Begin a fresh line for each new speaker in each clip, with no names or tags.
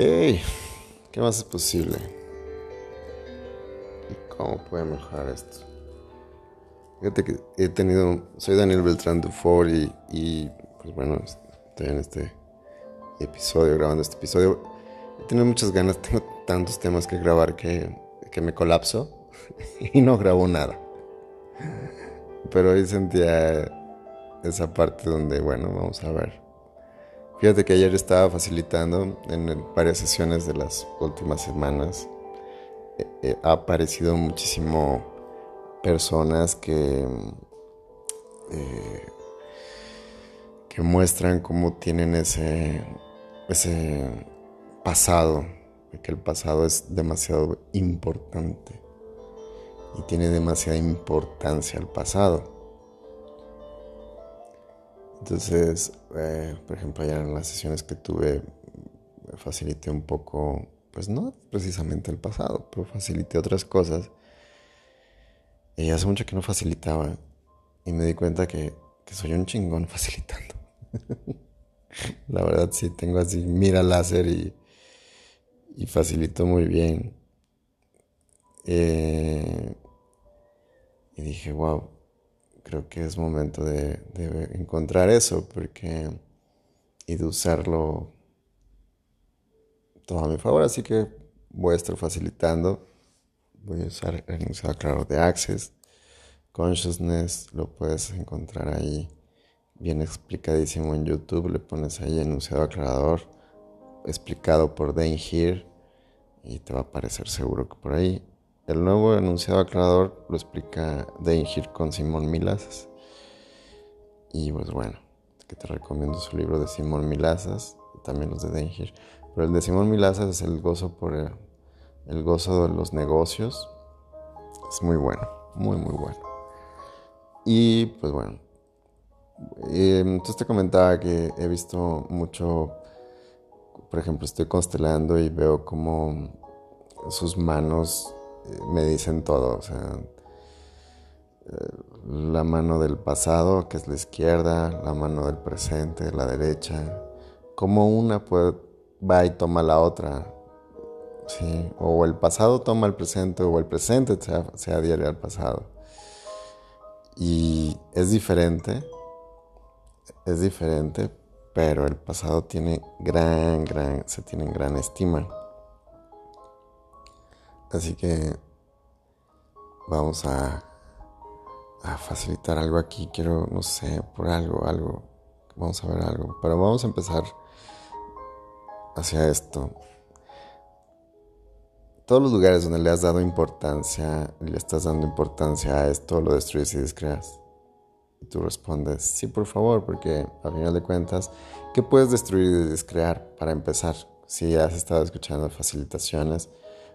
Hey, ¿qué más es posible? ¿Y cómo puede mejorar esto? Fíjate que he tenido, soy Daniel Beltrán Dufour y, y pues bueno, estoy en este episodio, grabando este episodio. He tenido muchas ganas, tengo tantos temas que grabar que, que me colapso y no grabo nada. Pero hoy sentía esa parte donde, bueno, vamos a ver. Fíjate que ayer estaba facilitando en varias sesiones de las últimas semanas. Eh, eh, ha aparecido muchísimo personas que, eh, que muestran cómo tienen ese, ese pasado, que el pasado es demasiado importante y tiene demasiada importancia el pasado. Entonces, eh, por ejemplo, ayer en las sesiones que tuve, facilité un poco, pues no precisamente el pasado, pero facilité otras cosas. Y hace mucho que no facilitaba. Y me di cuenta que, soy un chingón facilitando. La verdad sí, tengo así mira láser y, y facilito muy bien. Eh, y dije, wow, creo que es momento de, encontrar eso porque y de usarlo todo a mi favor. Así que voy a estar facilitando. Voy a usar el enunciado claro de Access. Consciousness lo puedes encontrar ahí bien explicadísimo en YouTube. Le pones ahí enunciado aclarador explicado por Dane Here y te va a aparecer seguro que por ahí. El nuevo enunciado aclarador lo explica Dengir con Simón Milazas. Y pues bueno, que te recomiendo su libro de Simón Milazas, también los de Dengir. Pero el de Simón Milazas es el gozo por el, gozo de los negocios. Es muy bueno, muy muy bueno. Y pues bueno, entonces te comentaba que he visto mucho, por ejemplo, estoy constelando y veo como sus manos me dicen todo, o sea, eh, la mano del pasado, que es la izquierda, la mano del presente, la derecha, como una va y toma la otra, ¿sí? o el pasado toma el presente, o el presente se, se adhiere al pasado. Y es diferente, es diferente, pero el pasado tiene gran, gran, se tiene en gran estima. Así que vamos a, facilitar algo aquí. Quiero, no sé, por algo, algo. Vamos a ver algo. Pero vamos a empezar hacia esto. Todos los lugares donde le has dado importancia, le estás dando importancia a esto, lo destruyes y descreas. Y tú respondes, sí, por favor, porque a final de cuentas, ¿qué puedes destruir y descrear para empezar? Si has estado escuchando facilitaciones,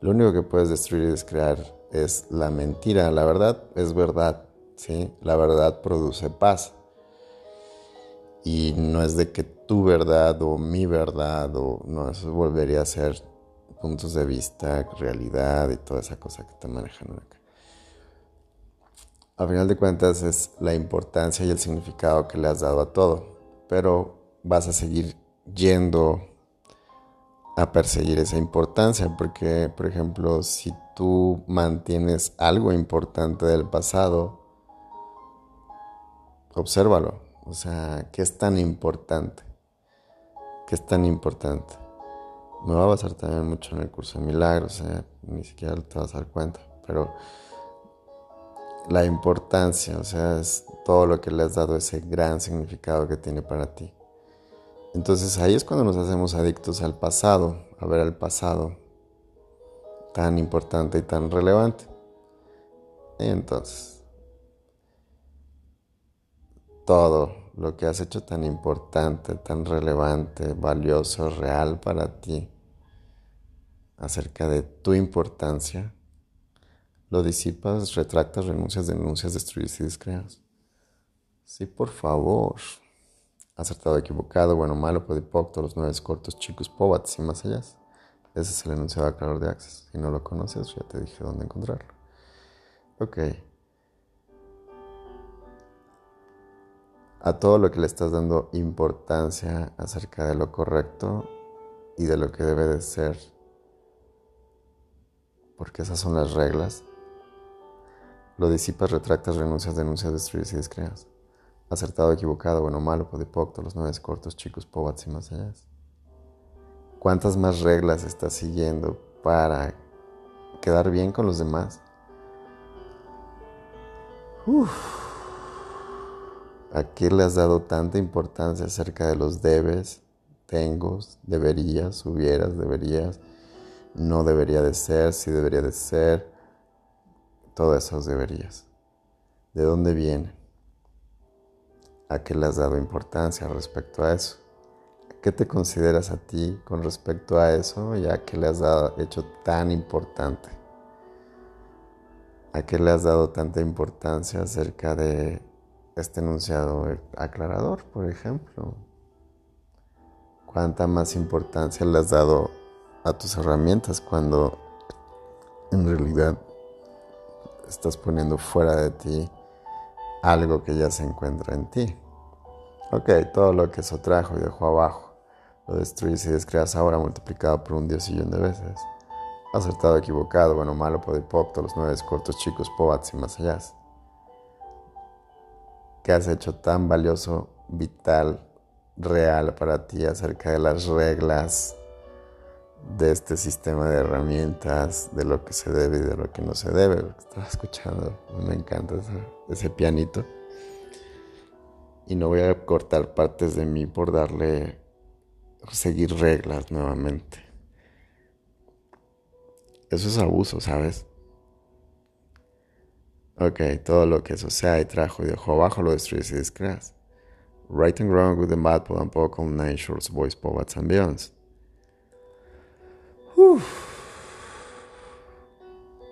lo único que puedes destruir y descrear es la mentira. La verdad es verdad, ¿sí? La verdad produce paz. Y no es de que tu verdad o mi verdad o no, eso volvería a ser puntos de vista, realidad y toda esa cosa que te manejan acá. A final de cuentas es la importancia y el significado que le has dado a todo, pero vas a seguir yendo a perseguir esa importancia, porque, por ejemplo, si tú mantienes algo importante del pasado, obsérvalo, o sea, ¿qué es tan importante? ¿Qué es tan importante? Me va a basar también mucho en el curso de milagros, sea, ni siquiera te vas a dar cuenta, pero la importancia, o sea, es todo lo que le has dado ese gran significado que tiene para ti. Entonces ahí es cuando nos hacemos adictos al pasado, a ver el pasado tan importante y tan relevante. Entonces, todo lo que has hecho tan importante, tan relevante, valioso, real para ti, acerca de tu importancia, lo disipas, retractas, renuncias, denuncias, destruyes y descreas. Sí, por favor acertado, equivocado, bueno, malo, podipocto, los nueve cortos, chicos, pobats y más allá. Ese es el enunciado aclarador de Access. Si no lo conoces, ya te dije dónde encontrarlo. Ok. A todo lo que le estás dando importancia acerca de lo correcto, y de lo que debe de ser, porque esas son las reglas, lo disipas, retractas, renuncias, denuncias, destruyes y descreas. Acertado, equivocado, bueno, malo, podipocto, los nueve cortos, chicos, pobats y más allá. ¿Cuántas más reglas estás siguiendo para quedar bien con los demás? ¿A qué le has dado tanta importancia acerca de los debes, tengo, deberías, hubieras, deberías, no debería de ser, sí debería de ser? Todas esas deberías. ¿De dónde vienen? ¿A qué le has dado importancia respecto a eso? ¿Qué te consideras a ti con respecto a eso ya que le has dado, hecho tan importante? ¿A qué le has dado tanta importancia acerca de este enunciado aclarador, por ejemplo? ¿Cuánta más importancia le has dado a tus herramientas cuando en realidad estás poniendo fuera de ti algo que ya se encuentra en ti? Ok, todo lo que eso trajo y dejó abajo lo destruyes y descreas ahora multiplicado por un diosillón de veces. Acertado, equivocado, bueno, malo, podipocto, los nueve cortos, chicos, pobats y más allá. ¿Qué has hecho tan valioso, vital, real para ti acerca de las reglas de este sistema de herramientas, de lo que se debe y de lo que no se debe? Estaba escuchando, me encanta ese pianito. Y no voy a cortar partes de mí por darle seguir reglas nuevamente. Eso es abuso, ¿sabes? Ok, todo lo que eso sea y trajo y dejó abajo lo destruyes y descreas. Right and wrong, good and bad, pull and poco, nine shorts, boys, poets and beyonds.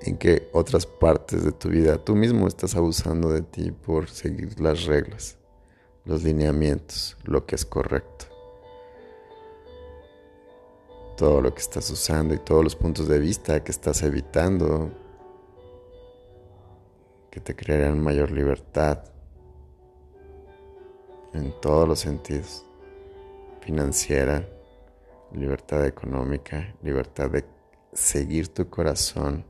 En qué otras partes de tu vida tú mismo estás abusando de ti por seguir las reglas, los lineamientos, lo que es correcto todo lo que estás usando y todos los puntos de vista que estás evitando que te crearán mayor libertad en todos los sentidos, financiera, libertad económica, libertad de seguir tu corazón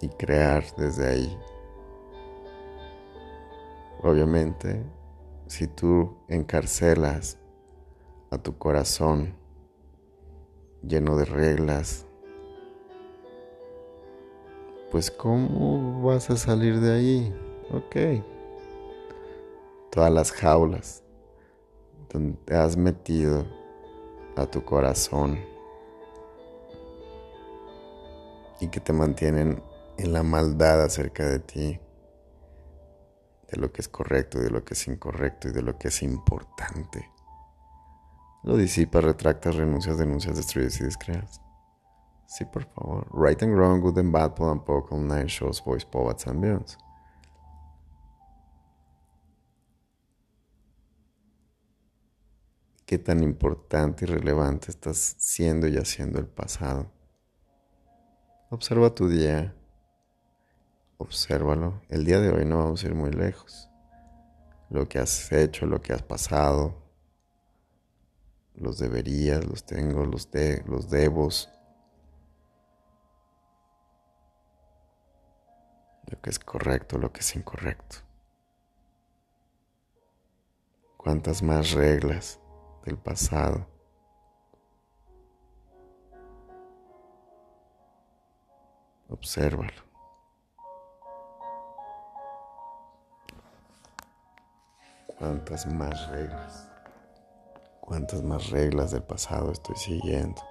y crear desde ahí. Obviamente, si tú encarcelas a tu corazón lleno de reglas, pues ¿cómo vas a salir de ahí? Ok. Todas las jaulas donde te has metido a tu corazón y que te mantienen en la maldad acerca de ti, de lo que es correcto, de lo que es incorrecto y de lo que es importante. Lo disipas, retractas, renuncias, denuncias, destruyes y descreas. Sí, por favor. Right and wrong, good and bad, pull and poke, nine shows, voice, poets and beyonds. ¿Qué tan importante y relevante estás siendo y haciendo el pasado? Observa tu día. Obsérvalo. El día de hoy no vamos a ir muy lejos. Lo que has hecho, lo que has pasado, los deberías, los tengo, los, de, los debos. Lo que es correcto, lo que es incorrecto. Cuántas más reglas del pasado. Obsérvalo. Cuántas más reglas cuántas más reglas del pasado estoy siguiendo.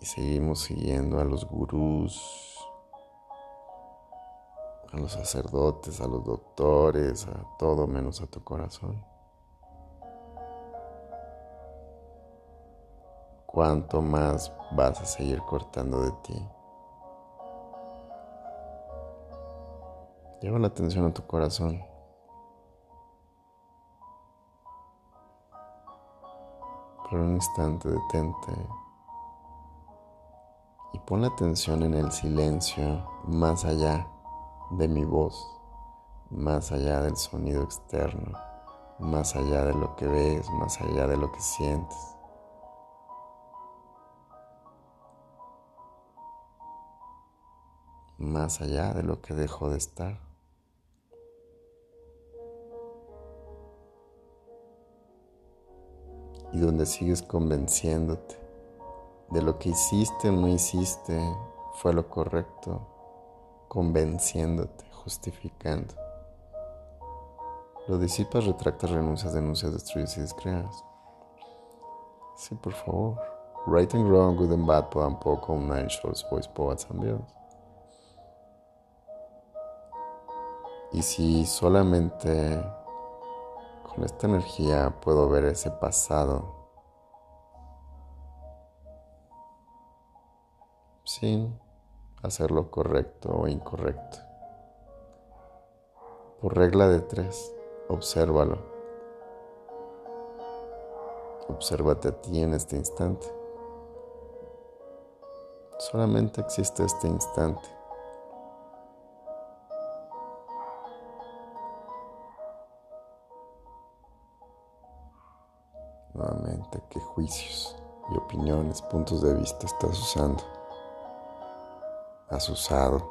Y seguimos siguiendo a los gurús, a los sacerdotes, a los doctores, a todo menos a tu corazón. ¿Cuánto más vas a seguir cortando de ti? Lleva la atención a tu corazón. Por un instante detente y pon la atención en el silencio más allá de mi voz, más allá del sonido externo, más allá de lo que ves, más allá de lo que sientes. Más allá de lo que dejó de estar. Y donde sigues convenciéndote de lo que hiciste o no hiciste fue lo correcto, convenciéndote, justificando. Lo disipas, retractas, renuncias, denuncias, destruyes y descreas. Sí, por favor. Right and wrong, good and bad, podan poco, nine shorts, boys, poets and bills. Y si solamente con esta energía puedo ver ese pasado sin hacer lo correcto o incorrecto. Por regla de tres. Obsérvalo. Obsérvate a ti en este instante. Solamente existe este instante. Nuevamente, ¿qué juicios y opiniones, puntos de vista estás usando? Has usado,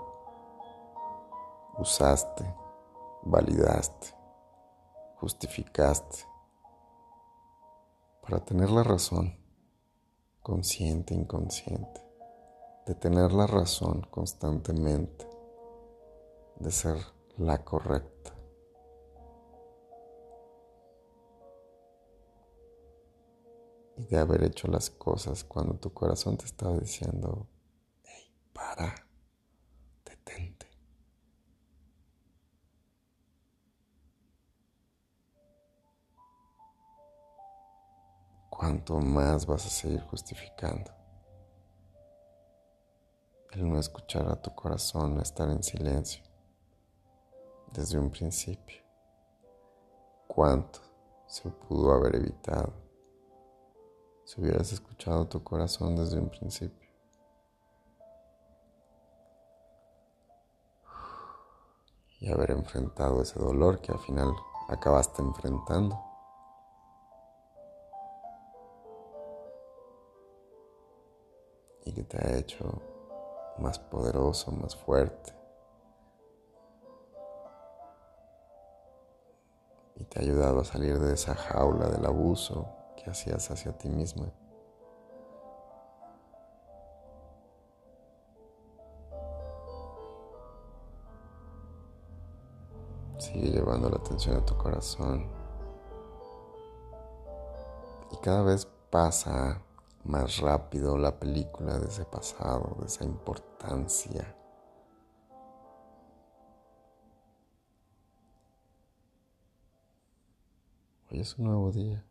usaste, validaste justificaste para tener la razón, consciente, inconsciente, de tener la razón constantemente, de ser la correcta. Y de haber hecho las cosas cuando tu corazón te estaba diciendo, hey, para. cuanto más vas a seguir justificando. El no escuchar a tu corazón, no estar en silencio desde un principio. ¿Cuánto se pudo haber evitado si hubieras escuchado tu corazón desde un principio? Y haber enfrentado ese dolor que al final acabaste enfrentando. y que te ha hecho más poderoso, más fuerte. Y te ha ayudado a salir de esa jaula del abuso hacías hacia ti mismo. Sigue llevando la atención a tu corazón. Y cada vez pasa más rápido la película de ese pasado, de esa importancia. Hoy es un nuevo día.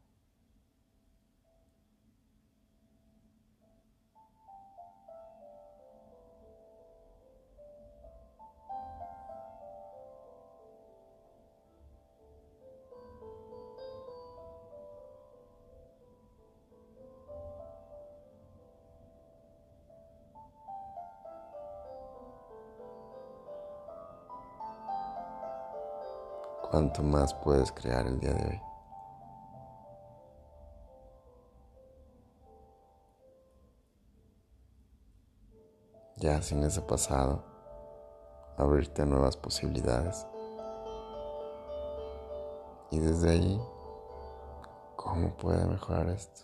Cuánto más puedes crear el día de hoy. Ya sin ese pasado, abrirte a nuevas posibilidades. Y desde ahí, ¿cómo puede mejorar esto?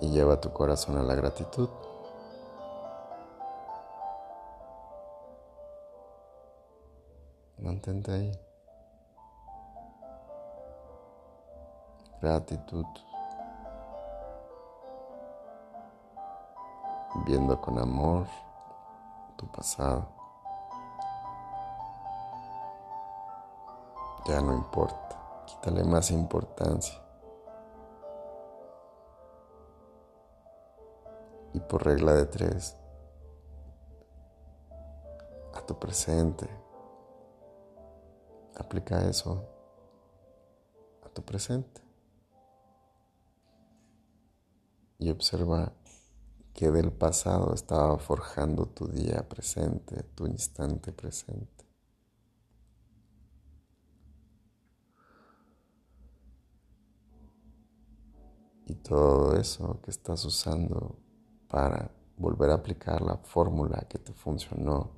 Y lleva tu corazón a la gratitud. Ahí. Gratitud. Viendo con amor tu pasado. Ya no importa. Quítale más importancia. Y por regla de tres, a tu presente. Aplica eso a tu presente y observa que del pasado estaba forjando tu día presente, tu instante presente. Y todo eso que estás usando para volver a aplicar la fórmula que te funcionó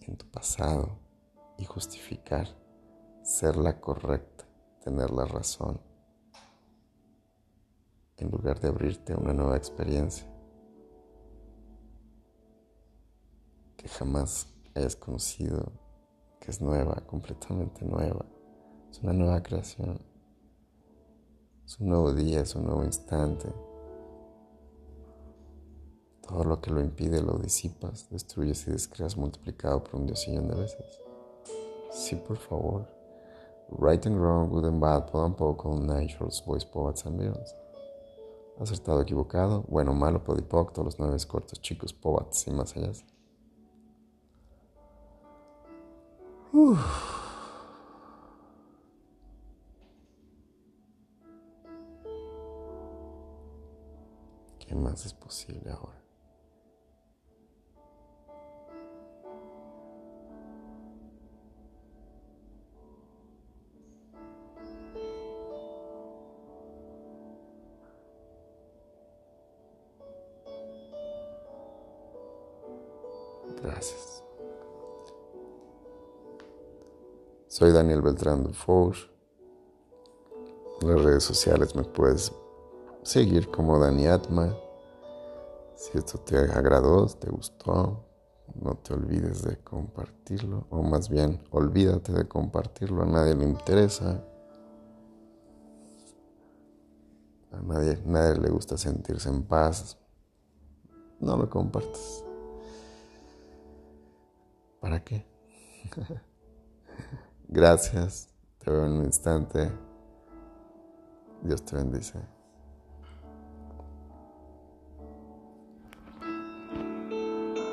en tu pasado y justificar ser la correcta, tener la razón, en lugar de abrirte a una nueva experiencia que jamás hayas conocido, que es nueva, completamente nueva. Es una nueva creación. Es un nuevo día, es un nuevo instante. Todo lo que lo impide lo disipas, destruyes y descreas multiplicado por un diosillón de veces. Sí, por favor. Right and wrong, good and bad, puedan poco, naturals, boys, poets and girls. Acertado, equivocado, bueno, malo, podipoc, todos los nueve cortos, chicos, poets y más allá. ¿Qué más es posible ahora? Soy Daniel Beltrán Dufour. En las redes sociales me puedes seguir como Dani Atma. Si esto te agradó, te gustó, no te olvides de compartirlo, o más bien, olvídate de compartirlo, a nadie le interesa. A nadie, nadie le gusta sentirse en paz. No lo compartas. ¿Para qué? Gracias. Te veo en un instante. Dios te bendice.